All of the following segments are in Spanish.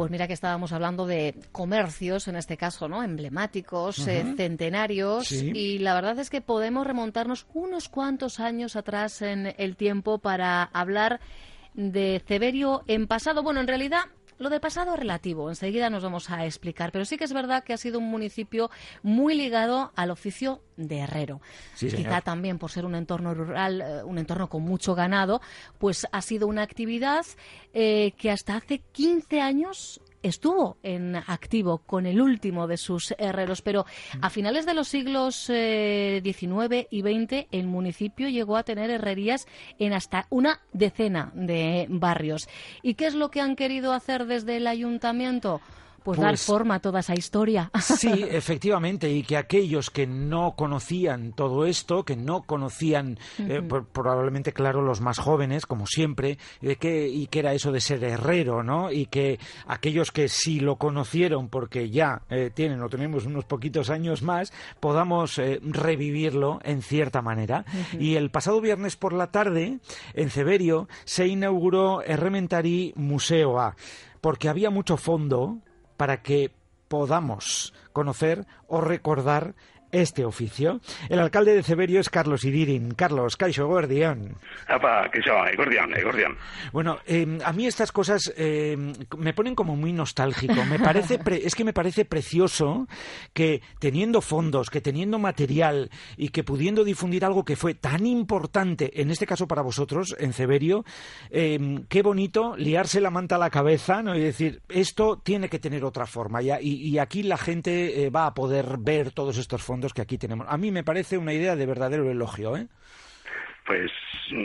Pues mira que estábamos hablando de comercios, en este caso, ¿no? Emblemáticos, eh, centenarios, y la verdad es que podemos remontarnos unos cuantos años atrás en el tiempo para hablar de Ceberio en pasado. Bueno, en realidad lo de pasado relativo, enseguida nos vamos a explicar, pero sí que es verdad que ha sido un municipio muy ligado al oficio de herrero. Quizá también por ser un entorno rural, eh, un entorno con mucho ganado, pues ha sido una actividad eh, que hasta hace 15 años estuvo en activo con el último de sus herreros, pero a finales de los siglos XIX eh, y XX el municipio llegó a tener herrerías en hasta una decena de barrios. ¿Y qué es lo que han querido hacer desde el ayuntamiento? Pues, dar pues forma a toda esa historia. Sí, efectivamente, y que aquellos que no conocían todo esto, que no conocían, eh, probablemente, claro, los más jóvenes, como siempre, que, y que era eso de ser herrero, ¿no? Y que aquellos que sí lo conocieron porque ya eh, tienen o tenemos unos poquitos años más, podamos eh, revivirlo en cierta manera. Y el pasado viernes por la tarde, en Ceberio, se inauguró Errementari Museo A porque había mucho fondo para que podamos conocer o recordar este oficio. El alcalde de Ceberio es Carlos Idirin. Carlos, Caixo, Gordión. Gordión, Gordión. Bueno, em, a mí estas cosas em, me ponen como muy nostálgico. Me parece es que me parece precioso que teniendo fondos, que teniendo material y que pudiendo difundir algo que fue tan importante, en este caso para vosotros, en Ceberio, em, qué bonito liarse la manta a la cabeza ¿no? y decir, esto tiene que tener otra forma. Y, y aquí la gente eh, va a poder ver todos estos fondos que aquí tenemos. A mí me parece una idea de verdadero elogio, ¿eh? Pues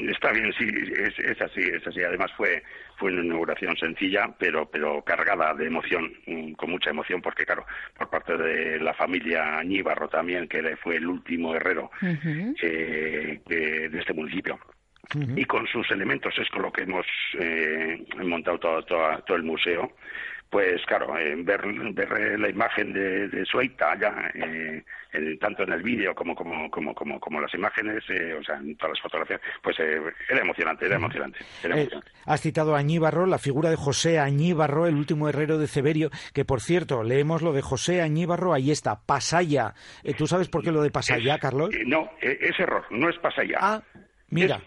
está bien, sí, es, así, es así. Además fue fue una inauguración sencilla, pero pero cargada de emoción, mm, con mucha emoción, porque claro, por parte de la familia Añíbarro también, que fue el último herrero eh, de, este municipio. Y con sus elementos es con lo que hemos eh, montado todo, todo el museo pues claro, eh, ver, ver la imagen de, de Sueita ya, eh, tanto en el vídeo como, como, como, como, como las imágenes, eh, o sea, en todas las fotografías, pues era emocionante, era emocionante. Era emocionante. has citado a Añíbarro, la figura de José Añíbarro, el último herrero de Ceberio, que por cierto, leemos lo de José Añíbarro, ahí está, Pasaya. ¿Tú sabes por qué lo de Pasaya, Carlos? no, es error, no es Pasaya. Ah, mira.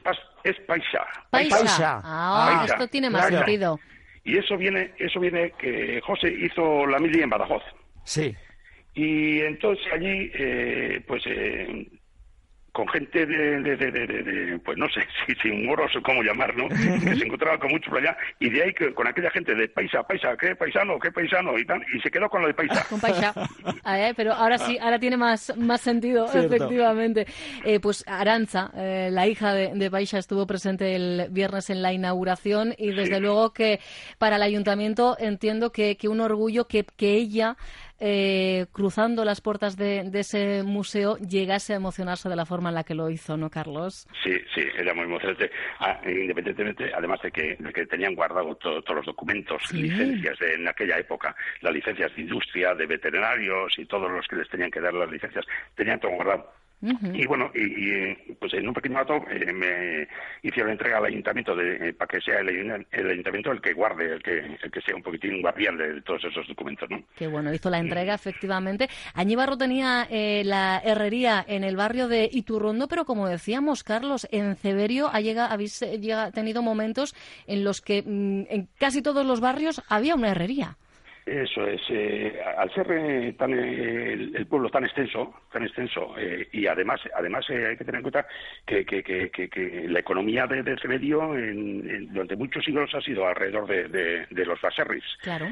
Es, Paisa. Paisa. Ah, esto tiene más sentido. Y eso viene, eso viene que José hizo la mili en Badajoz. Sí. Y entonces allí, eh, pues eh, con gente de, de, de, de, pues no sé si sin moros o cómo llamar, ¿no? que se encontraba con mucho por allá, y de ahí que con aquella gente de paisa, paisa, qué paisano, qué paisano, y tal, y se quedó con lo de paisa. Con paisa. Pero ahora sí, ahora tiene más, más sentido, efectivamente. Eh, pues Aranza, eh, la hija de, Paisa, estuvo presente el viernes en la inauguración, y desde luego que para el ayuntamiento entiendo que, que un orgullo que, que ella eh, cruzando las puertas de, ese museo, llegase a emocionarse de la forma en la que lo hizo, ¿no, Carlos? Sí, sí, era muy emocionante. Ah, independientemente, además de que, tenían guardado todos los documentos, licencias de, en aquella época, las licencias de industria, de veterinarios y todos los que les tenían que dar las licencias, tenían todo guardado y bueno, y, pues en un pequeño rato eh, me hicieron entrega al ayuntamiento de, eh, para que sea el, ayuntamiento el que guarde, el que, el que sea un poquitín guardián de todos esos documentos, ¿no? Qué bueno, hizo la entrega, efectivamente. Añíbarro tenía eh, la herrería en el barrio de Iturrondo, pero como decíamos, Carlos, en Ceberio ha llegado, habéis tenido momentos en los que mm, en casi todos los barrios había una herrería. Eso es, eh, al ser eh, tan, eh, el, pueblo tan extenso, tan extenso, y además, además hay que tener en cuenta que, que, que, la economía de, de este medio durante muchos siglos ha sido alrededor de, de, los baserris, claro.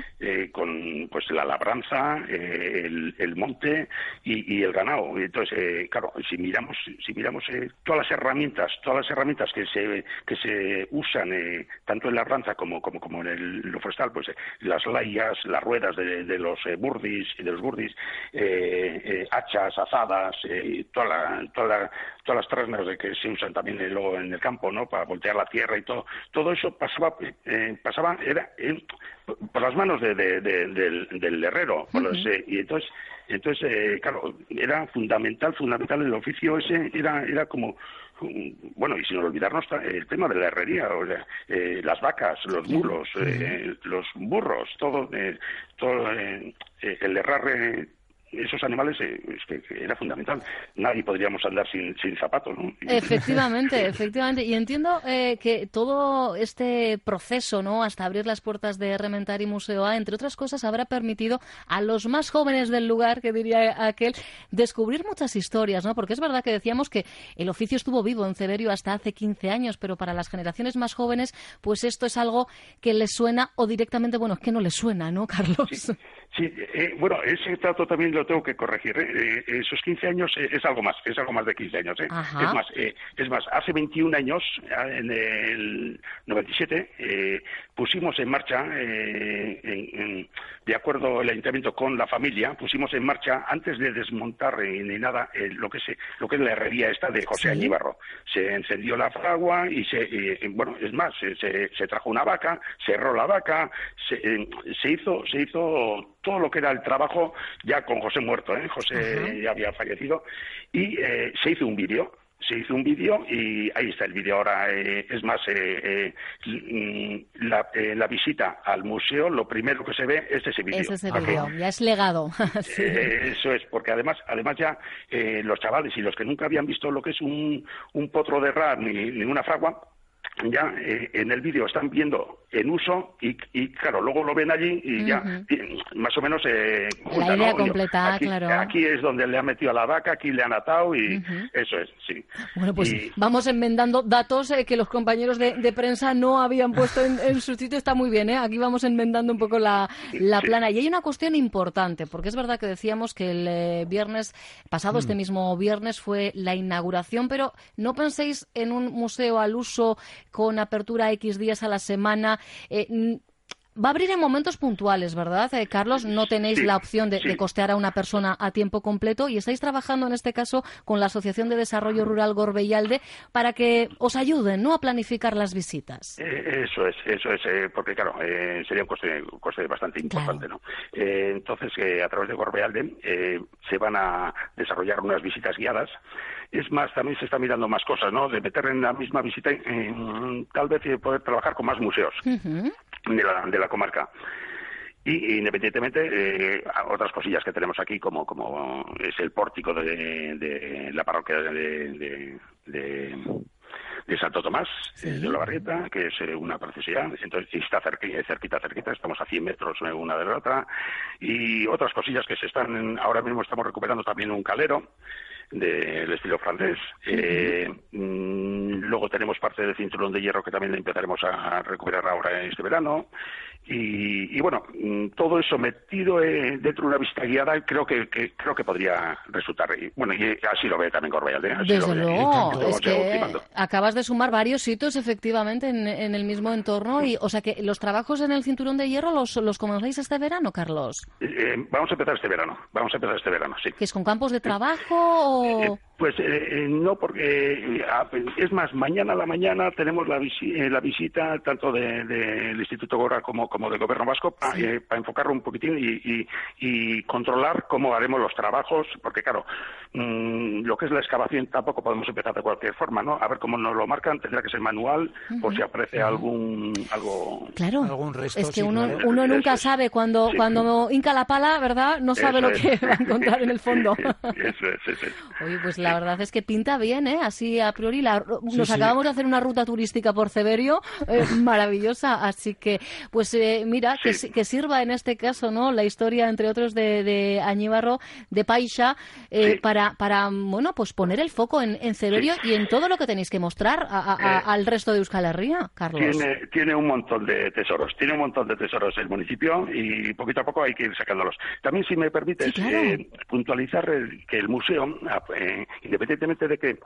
con pues la labranza, el, el, monte y, el ganado. Entonces, claro, si miramos, si miramos todas las herramientas, todas las herramientas que se que se usan tanto en la labranza como como como en el, lo forestal, pues las layas, las ruedas de, los eh, burdis y de los burdis, eh, eh, hachas, azadas, toda todas las trasnas de que se usan también luego en el campo, ¿no? Para voltear la tierra y todo, todo eso pasaba, pasaba era por las manos del, del, herrero, y entonces entonces, claro, era fundamental, fundamental el oficio ese, era, era como, bueno, y sin olvidarnos el tema de la herrería, o eh, las vacas, los mulos, eh, los burros, todo, todo el herrar esos animales eh, es que, era fundamental. Nadie podríamos andar sin, sin zapatos, ¿no? Efectivamente, efectivamente. Y entiendo eh, que todo este proceso, ¿no? Hasta abrir las puertas de Rementari Museo A, entre otras cosas, habrá permitido a los más jóvenes del lugar, que diría aquel, descubrir muchas historias, ¿no? Porque es verdad que decíamos que el oficio estuvo vivo en Ceberio hasta hace 15 años, pero para las generaciones más jóvenes, pues esto es algo que les suena o directamente, bueno, que no les suena, ¿no, Carlos? Sí, eh, bueno, ese trato también lo tengo que corregir. ¿eh? Eh, esos 15 años es algo más, es algo más de 15 años. Es más, es más, hace 21 años, en el 97, pusimos en marcha, de acuerdo el ayuntamiento con la familia, pusimos en marcha antes de desmontar ni nada lo que es lo que es la herrería esta de José ¿Sí? Se encendió la fragua y se, bueno, es más, se, trajo una vaca, cerró la vaca, se, se hizo, se hizo todo lo que era el trabajo ya con José muerto, ¿eh? José ya había fallecido, y eh, se hizo un vídeo se hizo un vídeo y ahí está el vídeo ahora. Eh, es más, mm, la, visita al museo, lo primero que se ve es ese vídeo. Es ese vídeo, ya es legado. eso es, porque además, además ya los chavales y los que nunca habían visto lo que es un, un potro de rar ni, ni una fragua, ya eh, en el vídeo están viendo en uso y, y, claro, luego lo ven allí y ya más o menos eh, la idea completa, aquí, claro. Aquí es donde le ha metido a la vaca, aquí le han atado y eso es, sí. Bueno, pues vamos enmendando datos eh, que los compañeros de, prensa no habían puesto en, su sitio, está muy bien, ¿eh? Aquí vamos enmendando un poco la, la plana. Y hay una cuestión importante, porque es verdad que decíamos que el eh, viernes, pasado este mm. mismo viernes, fue la inauguración, pero no penséis en un museo al uso con apertura X días a la semana. Eh, va a abrir en momentos puntuales, ¿verdad, eh, Carlos? No tenéis la opción de, costear a una persona a tiempo completo y estáis trabajando en este caso con la Asociación de Desarrollo Rural Gorbeyalde para que os ayuden ¿no? a planificar las visitas. Eh, eso es, eso es, porque claro, sería un coste, bastante importante, ¿no? entonces, a través de Gorbeyalde se van a desarrollar unas visitas guiadas es más, también se está mirando más cosas, ¿no? De meter en la misma visita, tal vez poder trabajar con más museos de, la, de la comarca. Y independientemente eh, otras cosillas que tenemos aquí como como es el pórtico de, la parroquia de, de, Santo Tomás de la Barrieta que es eh, una preciosidad. Entonces está cerquita, cerquita cerquita estamos a 100 metros una de la otra. Y otras cosillas que se están ahora mismo estamos recuperando también un calero del estilo francés. Eh, mm, luego tenemos parte del cinturón de hierro que también empezaremos a recuperar ahora este verano. Y, bueno, mm, todo eso metido eh, dentro de una vista guiada creo que, creo que podría resultar. Y, bueno, y así lo ve también Corbealde. Desde luego, es que acabas de sumar varios hitos efectivamente en, el mismo entorno. y O sea que los trabajos en el cinturón de hierro los, los comenzáis este verano, Carlos. Eh, vamos a empezar este verano, vamos a empezar este verano, sí. ¿Que es con campos de trabajo o...? Pues eh, eh, no, porque eh, es más, mañana a la mañana tenemos la, la visita tanto del Instituto Gora como, como del Gobierno Vasco para enfocarlo un poquitín y, y, controlar cómo haremos los trabajos, porque claro, mm, lo que es la excavación tampoco podemos empezar de cualquier forma, ¿no? A ver cómo nos lo marcan, tendrá que ser manual por si aparece algún algo claro. Algún resto es que uno, uno nunca sabe cuando cuando hinca la pala verdad no sabe lo que va a encontrar en el fondo. Eso es, eso Oye, pues la verdad es que pinta bien, ¿eh? Así a priori nos acabamos de hacer una ruta turística por Severio eh, maravillosa, así que pues eh, mira que, que, sirva en este caso, ¿no? La historia entre otros de, de Añíbarro, de Paisha, eh, para para bueno pues poner el foco en, en Severio y en todo lo que tenéis que mostrar al resto de Euskal Herria, Carlos. Tiene, tiene un montón de tesoros, tiene un montón de tesoros el municipio y poquito a poco hay que ir sacándolos. También si me permites puntualizar que el museo ah, independientemente de que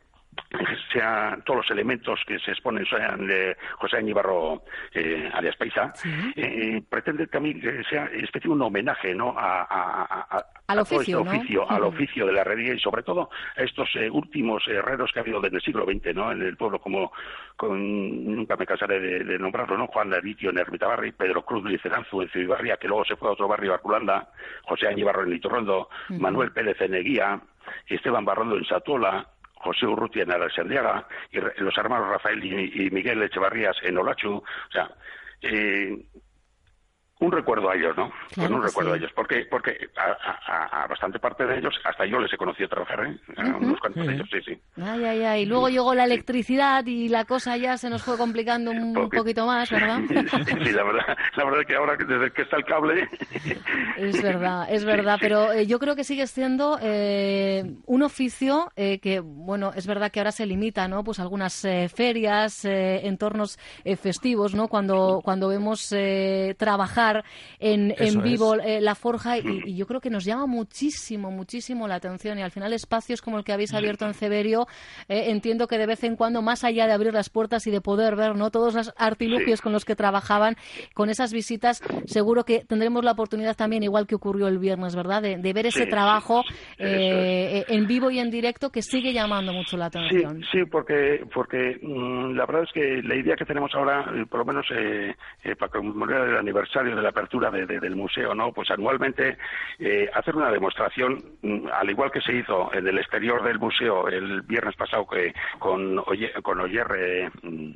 sean todos los elementos que se exponen sean de José Añíbarro eh, alias Paisa, eh, pretende también que sea especie de un homenaje ¿no? a, al este oficio, al oficio de la herrería y sobre todo a estos eh, últimos herreros que ha habido desde el siglo XX ¿no? en el pueblo, como nunca me cansaré de, nombrarlo, ¿no? Juan Lavitio en Ermita Barri, Pedro Cruz Liceranzu en Ciudad que luego se fue a otro barrio, Arculanda, José Añíbarro en Litorrondo, Manuel Pérez en Eguía, Esteban Barrondo en Satuola, José Urrutia en Alexandriaga, y los hermanos Rafael y, Miguel Echevarrías en Olachu. O sea, eh, un recuerdo a ellos, ¿no? pues un recuerdo a ellos, porque porque a, bastante parte de ellos, hasta yo les he conocido trabajar, ¿eh? A unos cuantos de ellos, sí, sí. Ay, ay, ay. Luego llegó la electricidad y la cosa ya se nos fue complicando un poquito más, ¿verdad? sí, la verdad, la verdad es que ahora desde que está el cable... es verdad, es verdad, pero eh, yo creo que sigue siendo eh, un oficio eh, que, bueno, es verdad que ahora se limita, ¿no? Pues algunas ferias, entornos festivos, ¿no? Cuando, cuando vemos trabajar en, en vivo eh, la forja y, yo creo que nos llama muchísimo, muchísimo la atención. Y al final espacios como el que habéis abierto en Ceberio, eh, entiendo que de vez en cuando, más allá de abrir las puertas y de poder ver no todos los artilugios con los que trabajaban, con esas visitas, seguro que tendremos la oportunidad también, igual que ocurrió el viernes, ¿verdad?, de, ver ese trabajo eh, en vivo y en directo que sigue llamando mucho la atención. Sí, porque, porque mm, la verdad es que la idea que tenemos ahora, por lo menos para conmemorar el aniversario de la apertura del museo, ¿no? Pues anualmente eh, hacer una demostración, mm, al igual que se hizo en el exterior del museo el viernes pasado que con Oyer, con Oyer, mm,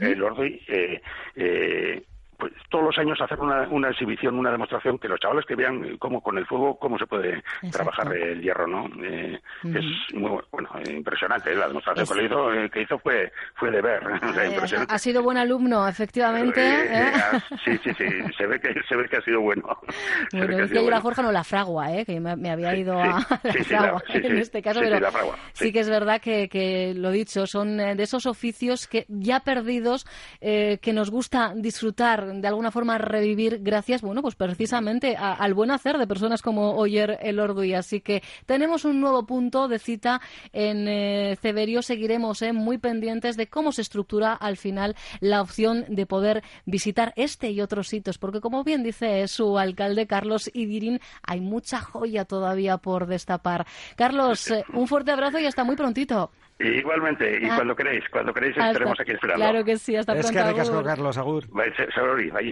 el Ordi, el, eh, pues, todos los años hacer una, una, exhibición, una demostración, que los chavales que vean cómo con el fuego, cómo se puede trabajar el hierro, ¿no? Eh, es muy bueno, impresionante. ¿eh? La demostración que, hizo, eh, que, hizo, fue, fue de ver. Ha sido buen alumno, efectivamente. sí, sí, sí, se ve que, se ve que ha sido bueno. Bueno, es que yo la forja no la fragua, ¿eh? que me, había ido a la fragua en este caso, pero sí, que es verdad que, que, lo dicho, son de esos oficios que ya perdidos, que nos gusta disfrutar de alguna forma revivir gracias, bueno, pues precisamente al buen hacer de personas como Oyer el Orduy. Así que tenemos un nuevo punto de cita en eh, Ceberio. Seguiremos eh, muy pendientes de cómo se estructura al final la opción de poder visitar este y otros sitios, porque como bien dice su alcalde Carlos Idirín, hay mucha joya todavía por destapar. Carlos, eh, un fuerte abrazo y hasta muy prontito. Igualmente, y ah. cuando queréis, cuando queréis estaremos aquí esperando. Claro que sí, hasta pronto. Es que Carlos, agur.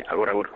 Agur, agur.